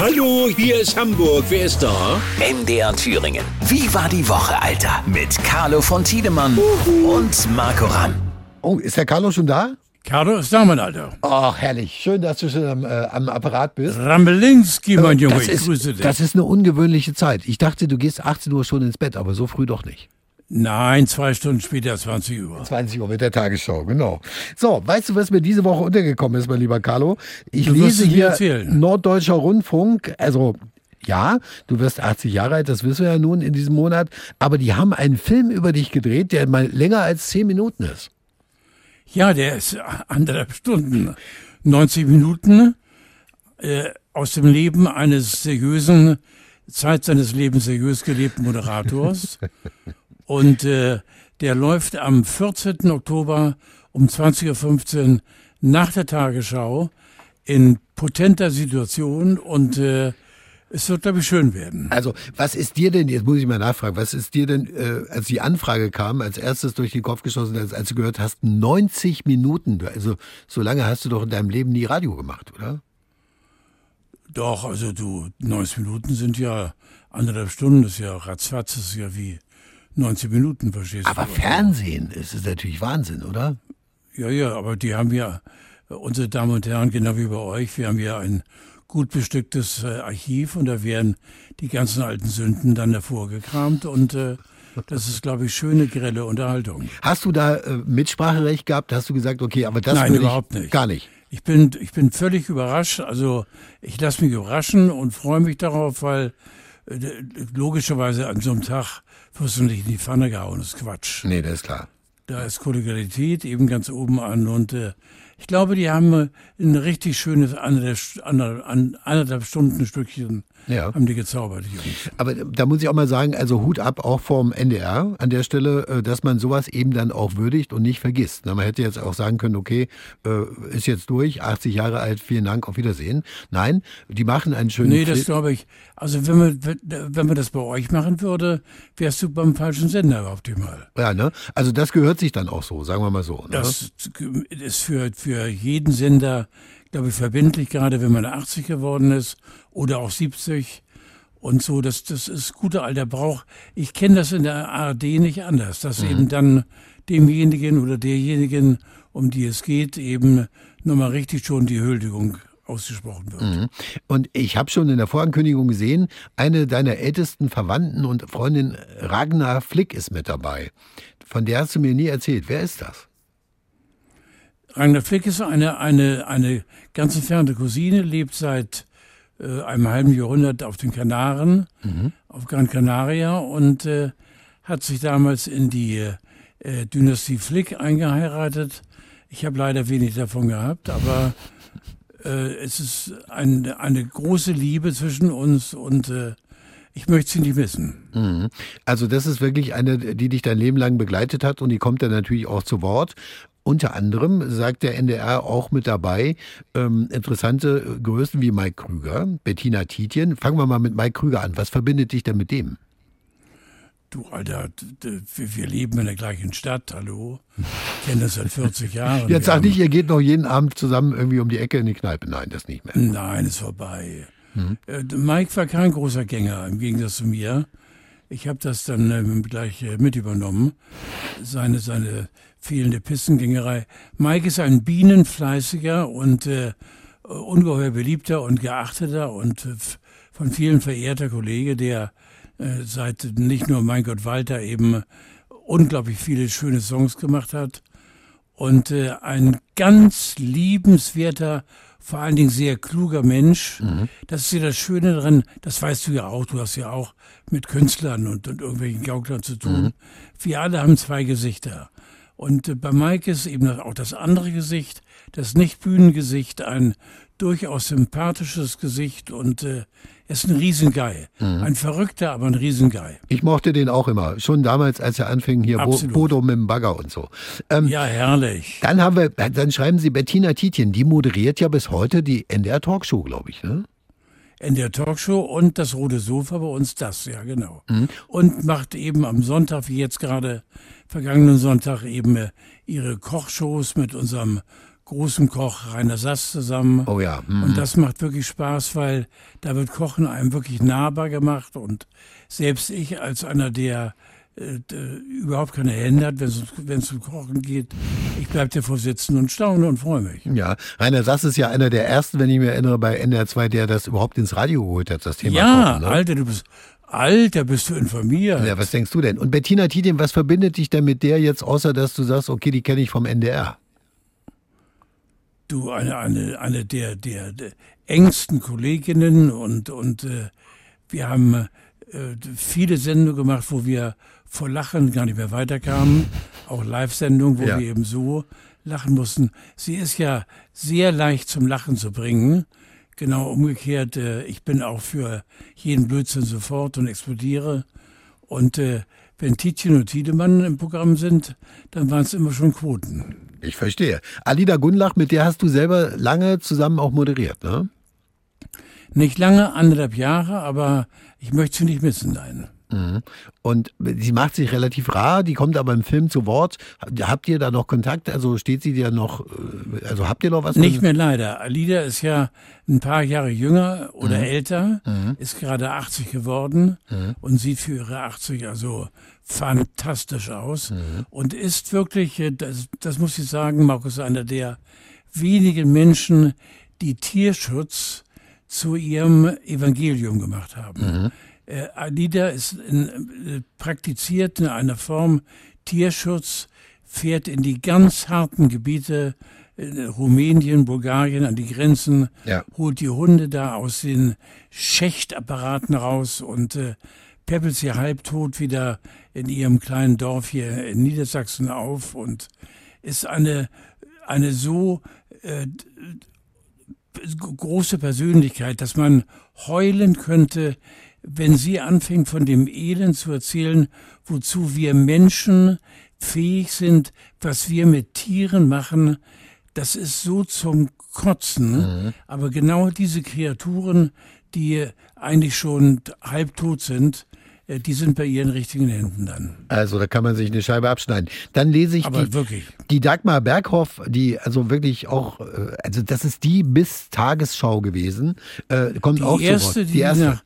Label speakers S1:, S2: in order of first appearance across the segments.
S1: Hallo, hier ist Hamburg. Wer ist da?
S2: MDR Thüringen. Wie war die Woche, Alter? Mit Carlo von Tiedemann und Marco Ramm.
S3: Oh, ist der Carlo schon da?
S4: Carlo ist da, mein Alter.
S3: Ach, herrlich. Schön, dass du schon am, äh, am Apparat bist.
S4: Rambelinski, mein Junge,
S3: das
S4: ich
S3: ist,
S4: grüße dich.
S3: Das ist eine ungewöhnliche Zeit. Ich dachte, du gehst 18 Uhr schon ins Bett, aber so früh doch nicht.
S4: Nein, zwei Stunden später, 20 Uhr.
S3: 20 Uhr mit der Tagesschau, genau. So, weißt du, was mir diese Woche untergekommen ist, mein lieber Carlo? Ich
S4: Du
S3: lese hier
S4: erzählen.
S3: Norddeutscher Rundfunk, also ja, du wirst 80 Jahre alt, das wissen wir ja nun in diesem Monat, aber die haben einen Film über dich gedreht, der mal länger als 10 Minuten ist.
S4: Ja, der ist anderthalb Stunden. 90 Minuten äh, aus dem Leben eines seriösen, Zeit seines Lebens seriös gelebten Moderators. Und äh, der läuft am 14. Oktober um 20.15 Uhr nach der Tagesschau in potenter Situation und äh, es wird, glaube ich, schön werden.
S3: Also, was ist dir denn, jetzt muss ich mal nachfragen, was ist dir denn, äh, als die Anfrage kam, als erstes durch den Kopf geschossen, als, als du gehört hast, 90 Minuten, also so lange hast du doch in deinem Leben nie Radio gemacht, oder?
S4: Doch, also du, 90 Minuten sind ja anderthalb Stunden, das ist ja ratzfatz, das ist ja wie 90 Minuten, verstehst
S3: Aber
S4: du?
S3: Fernsehen ist es natürlich Wahnsinn, oder?
S4: Ja, ja, aber die haben ja, unsere Damen und Herren, genau wie bei euch, wir haben ja ein gut bestücktes äh, Archiv und da werden die ganzen alten Sünden dann hervorgekramt und äh, das ist, glaube ich, schöne, grelle Unterhaltung.
S3: Hast du da äh, Mitspracherecht gehabt? Hast du gesagt, okay, aber das
S4: Nein, überhaupt
S3: ich
S4: nicht.
S3: gar nicht.
S4: Ich bin, ich bin völlig überrascht. Also ich lasse mich überraschen und freue mich darauf, weil logischerweise an so einem Tag wirst du nicht in die Pfanne gehauen. Das ist Quatsch.
S3: Nee, das ist klar.
S4: Da ist Kollegialität eben ganz oben an und äh, ich glaube, die haben äh, ein richtig schönes anderthalb, Stunden Stückchen
S3: Ja.
S4: haben die gezaubert, die Jungs.
S3: Aber da muss ich auch mal sagen, also Hut ab auch vom NDR an der Stelle, äh, dass man sowas eben dann auch würdigt und nicht vergisst. Man hätte jetzt auch sagen können, okay, äh, ist jetzt durch, 80 Jahre alt, vielen Dank, auf Wiedersehen. Nein, die machen einen schönen
S4: Nee, das glaube ich. Also wenn man, wenn man das bei euch machen würde, wärst du beim falschen Sender optimal.
S3: Ja, ne? Also das gehört sich dann auch so, sagen wir mal so. Ne?
S4: Das ist für, für jeden Sender, glaube ich, verbindlich, gerade wenn man 80 geworden ist oder auch 70 und so. Das, das ist guter alter Brauch. Ich kenne das in der ARD nicht anders, dass eben dann demjenigen oder derjenigen, um die es geht, eben nochmal richtig schon die Huldigung ausgesprochen wird.
S3: Mhm. Und ich habe schon in der Vorankündigung gesehen, eine deiner ältesten Verwandten und Freundin Ragnar Flick ist mit dabei. Von der hast du mir nie erzählt. Wer ist das?
S4: Ragnar Flick ist eine, eine, eine ganz entfernte Cousine, lebt seit äh, einem halben Jahrhundert auf den Kanaren, auf Gran Canaria und äh, hat sich damals in die äh, Dynastie Flick eingeheiratet. Ich habe leider wenig davon gehabt, aber äh, es ist ein, eine große Liebe zwischen uns und äh, ich möchte sie nicht missen.
S3: Mhm. Also das ist wirklich eine, die dich dein Leben lang begleitet hat und die kommt dann natürlich auch zu Wort. Unter anderem sagt der NDR auch mit dabei ähm, interessante Größen wie Mike Krüger, Bettina Tietjen. Fangen wir mal mit Mike Krüger an. Was verbindet dich denn mit dem?
S4: Du, Alter, wir leben in der gleichen Stadt, hallo? Ich kenne das seit 40 Jahren.
S3: Jetzt sag nicht, ihr geht noch jeden Abend zusammen irgendwie um die Ecke in die Kneipe. Nein, das nicht mehr.
S4: Nein, ist vorbei. Äh, Mike war kein großer Gänger, im Gegensatz zu mir. Ich habe das dann ähm, gleich äh, mit übernommen, seine, seine fehlende Pistengängerei. Mike ist ein bienenfleißiger und äh, ungeheuer beliebter und geachteter und äh, von vielen verehrter Kollege, der äh, seit nicht nur Mein Gott Walter eben unglaublich viele schöne Songs gemacht hat und äh, ein ganz liebenswerter, vor allen Dingen sehr kluger Mensch. Das ist ja das Schöne daran, das weißt du ja auch, du hast ja auch mit Künstlern und, und irgendwelchen Gauklern zu tun. Wir alle haben zwei Gesichter. Und bei Mike ist eben auch das andere Gesicht, das Nicht-Bühnengesicht, ein durchaus sympathisches Gesicht und äh, er ist ein Riesengei. Ein verrückter, aber ein Riesengei.
S3: Ich mochte den auch immer. Schon damals, als er anfing, hier
S4: Absolut.
S3: Bodo mit dem Bagger und so. Ähm,
S4: Ja, herrlich.
S3: Dann haben wir, dann schreiben Sie Bettina Tietjen, die moderiert ja bis heute die NDR Talkshow, glaube ich, ne?
S4: In der Talkshow und das rote Sofa bei uns das, ja genau. Und macht eben am Sonntag, wie jetzt gerade vergangenen Sonntag, eben äh, ihre Kochshows mit unserem großem Koch Rainer Sass zusammen.
S3: Oh ja. Mhm.
S4: Und das macht wirklich Spaß, weil da wird Kochen einem wirklich nahbar gemacht. Und selbst ich als einer, der überhaupt keine Hände hat, wenn es um Kochen geht, ich bleibe davor sitzen und staune und freue mich.
S3: Ja, Rainer Sass ist ja einer der ersten, wenn ich mich erinnere, bei NDR 2, der das überhaupt ins Radio geholt hat, das Thema
S4: ja,
S3: Kochen. Ne?
S4: Alter, du bist Alter, bist du informiert.
S3: Ja, was denkst du denn? Und Bettina Tidem, was verbindet dich denn mit der jetzt, außer dass du sagst, okay, die kenne ich vom NDR?
S4: du eine, eine, eine der, der, der engsten Kolleginnen und, und äh, wir haben äh, viele Sendungen gemacht, wo wir vor Lachen gar nicht mehr weiterkamen. Auch Live-Sendungen, wo
S3: Ja.
S4: wir eben so lachen mussten. Sie ist ja sehr leicht zum Lachen zu bringen. Genau umgekehrt, äh, ich bin auch für jeden Blödsinn sofort und explodiere. Und äh, wenn Tietjen und Tiedemann im Programm sind, dann waren es immer schon Quoten.
S3: Ich verstehe. Alida Gundlach, mit der hast du selber lange zusammen auch moderiert, ne?
S4: Nicht lange, anderthalb Jahre, aber ich möchte sie nicht missen, nein.
S3: Und sie macht sich relativ rar, die kommt aber im Film zu Wort. Habt ihr da noch Kontakt? Also steht sie dir noch, äh, also habt ihr noch was?
S4: Nicht mehr leider. Alida ist ja ein paar Jahre jünger oder älter, ist gerade 80 geworden und sieht für ihre 80 also fantastisch aus und ist wirklich, äh, das, das muss ich sagen, Markus, einer der wenigen Menschen, die Tierschutz zu ihrem Evangelium gemacht haben. Äh, Alida ist in, äh, praktiziert in einer Form Tierschutz, fährt in die ganz harten Gebiete, äh, Rumänien, Bulgarien, an die Grenzen,
S3: Ja.
S4: holt die Hunde da aus den Schächtapparaten raus und äh, peppelt sie halbtot wieder in ihrem kleinen Dorf hier in Niedersachsen auf und ist eine, eine so äh, große Persönlichkeit, dass man heulen könnte, wenn sie anfängt von dem Elend zu erzählen, wozu wir Menschen fähig sind, was wir mit Tieren machen, das ist so zum Kotzen. Aber genau diese Kreaturen, die eigentlich schon halbtot sind, die sind bei ihren richtigen Händen dann.
S3: Also da kann man sich eine Scheibe abschneiden. Dann lese ich
S4: Aber
S3: die,
S4: wirklich.
S3: die Dagmar Berghoff, die also wirklich auch, äh, also das ist die bis Tagesschau gewesen, äh, kommt
S4: Die
S3: auch zu
S4: erste,
S3: Wort.
S4: die
S3: Die erste,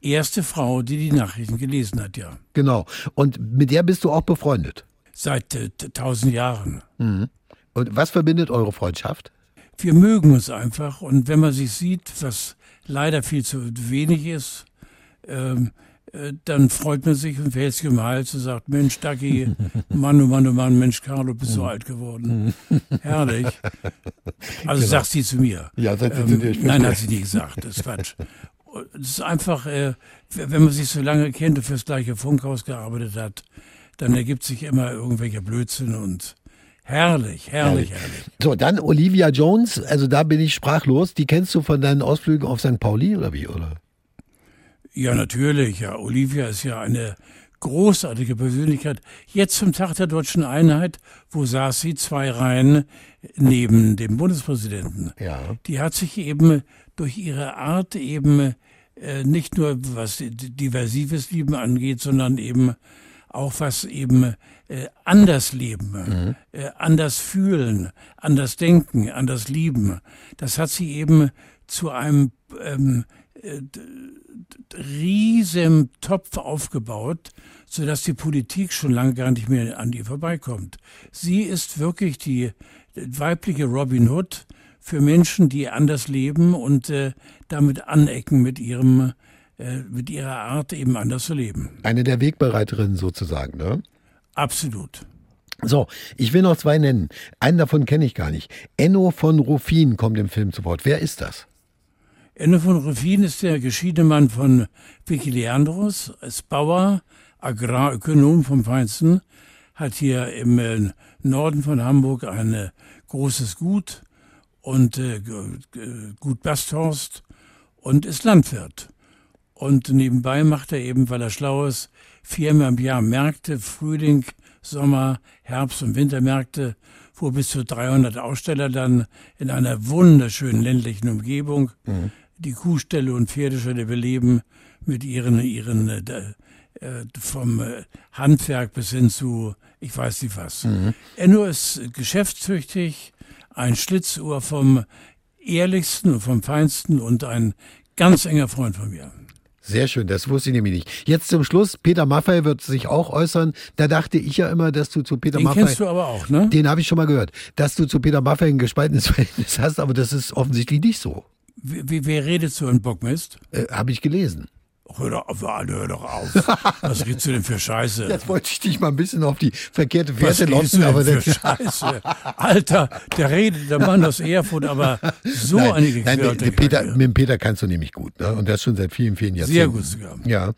S4: erste Frau, die die Nachrichten gelesen hat, ja.
S3: genau. Und mit der bist du auch befreundet.
S4: Seit äh, tausend Jahren.
S3: Und was verbindet eure Freundschaft?
S4: Wir mögen uns einfach und wenn man sich sieht, was leider viel zu wenig ist, ähm, äh, dann freut man sich sich um den Hals und sagt, Mensch, Dagi, Mann, oh Mann, oh Mann, Mensch, Carlo, bist so alt geworden. Herrlich. Also sagt sie zu mir.
S3: Ja, sagt sie zu dir,
S4: ähm, Nein,
S3: verstehe.
S4: hat sie nie gesagt, das ist Quatsch. Es ist einfach, äh, wenn man sich so lange kennt und fürs gleiche Funkhaus gearbeitet hat, dann ergibt sich immer irgendwelcher Blödsinn und herrlich, herrlich, herrlich.
S3: So, dann Olivia Jones, also da bin ich sprachlos. Die kennst du von deinen Ausflügen auf St. Pauli oder wie, oder?
S4: Ja, natürlich. Ja, Olivia ist ja eine großartige Persönlichkeit. Jetzt zum Tag der deutschen Einheit, wo saß sie zwei Reihen neben dem Bundespräsidenten.
S3: Ja.
S4: Die hat sich eben durch ihre Art eben äh, nicht nur was diversives Leben angeht, sondern eben auch was eben äh, anders leben, äh, anders fühlen, anders denken, anders lieben. Das hat sie eben zu einem ähm, äh, riesen Topf aufgebaut, sodass die Politik schon lange gar nicht mehr an ihr vorbeikommt. Sie ist wirklich die weibliche Robin Hood für Menschen, die anders leben und äh, damit anecken mit ihrem äh, mit ihrer Art eben anders zu leben.
S3: Eine der Wegbereiterinnen sozusagen, ne?
S4: Absolut.
S3: So, ich will noch zwei nennen. Einen davon kenne ich gar nicht. Enno von Ruffin kommt im Film zu Wort. Wer ist das?
S4: Ende von Ruffin ist der geschiedene Mann von Vicky Leandros, ist Bauer, Agrarökonom vom Feinsten, hat hier im äh, Norden von Hamburg ein äh, großes Gut und äh, Gut Basthorst und ist Landwirt. Und nebenbei macht er eben, weil er schlau ist, viermal im Jahr Märkte, Frühling, Sommer, Herbst- und Wintermärkte, wo bis zu 300 Aussteller dann in einer wunderschönen ländlichen Umgebung die Kuhställe und Pferdeställe beleben mit ihren, ihren äh, äh, vom äh, Handwerk bis hin zu, ich weiß nicht was. Enno ist geschäftstüchtig, ein Schlitzohr vom ehrlichsten und vom feinsten und ein ganz enger Freund von mir.
S3: Sehr schön, das wusste ich nämlich nicht. Jetzt zum Schluss, Peter Maffay wird sich auch äußern. Da dachte ich ja immer, dass du zu Peter
S4: Den
S3: Maffay...
S4: kennst du aber auch, ne?
S3: Den habe ich schon mal gehört. Dass du zu Peter Maffay ein gespaltenes Verhältnis hast, aber das ist offensichtlich nicht so.
S4: Wie, wie, wer redet so in Bockmist?
S3: Äh, habe ich gelesen.
S4: Hör doch auf, hör doch auf. Was redest du denn für Scheiße?
S3: Jetzt wollte ich dich mal ein bisschen auf die verkehrte
S4: Was
S3: Fährte
S4: redest du
S3: locken,
S4: denn
S3: aber
S4: für. Scheiße? Alter, der redet, der Mann aus Erfurt, aber so
S3: Nein,
S4: eine
S3: nein,
S4: gequirlte
S3: mit, Peter, mit dem Peter kannst du nämlich gut. Ne? Und das schon seit vielen, vielen Jahrzehnten.
S4: Sehr gut sogar.
S3: Ja,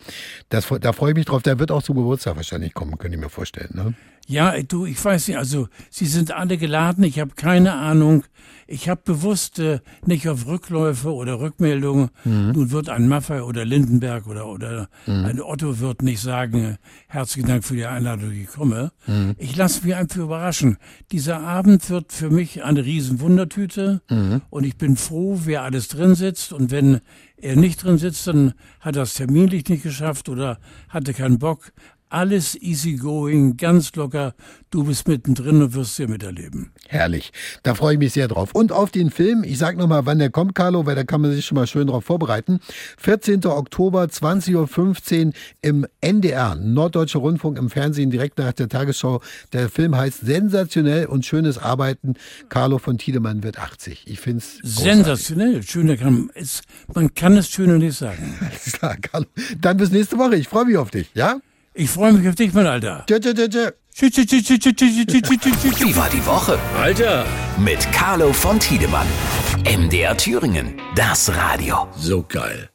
S3: das, da freue ich mich drauf. Der wird auch zum Geburtstag wahrscheinlich kommen, könnte ich mir vorstellen. Ne?
S4: Ja, du, ich weiß nicht, also Sie sind alle geladen, ich habe keine Ahnung. Ich habe bewusst äh, nicht auf Rückläufe oder Rückmeldungen.
S3: Mhm.
S4: Nun wird ein Maffei oder Lindenberg oder, oder ein Otto wird nicht sagen, herzlichen Dank für die Einladung, ich komme.
S3: Mhm.
S4: Ich lasse mich einfach überraschen. Dieser Abend wird für mich eine riesen Wundertüte
S3: Mhm.
S4: und ich bin froh, wer alles drin sitzt und wenn er nicht drin sitzt, dann hat er es terminlich nicht geschafft oder hatte keinen Bock. Alles easy going, ganz locker. Du bist mittendrin und wirst hier miterleben.
S3: Herrlich. Da freue ich mich sehr drauf. Und auf den Film, ich sag nochmal, wann der kommt, Carlo, weil da kann man sich schon mal schön drauf vorbereiten. 14. Oktober, 20.15 Uhr im NDR, Norddeutscher Rundfunk im Fernsehen, direkt nach der Tagesschau. Der Film heißt Sensationell und schönes Arbeiten. Carlo von Tiedemann wird 80. Ich finde es
S4: Sensationell. Schöner kann, man kann es schöner nicht sagen.
S3: Alles klar, Carlo. Dann bis nächste Woche. Ich freue mich auf dich. Ja?
S4: Ich freue mich auf dich, mein Alter.
S3: Tschö, tschö, tschö.
S2: Wie war die Woche?
S1: Alter!
S2: Mit Carlo von Tiedemann. MDR Thüringen. Das Radio.
S1: So geil.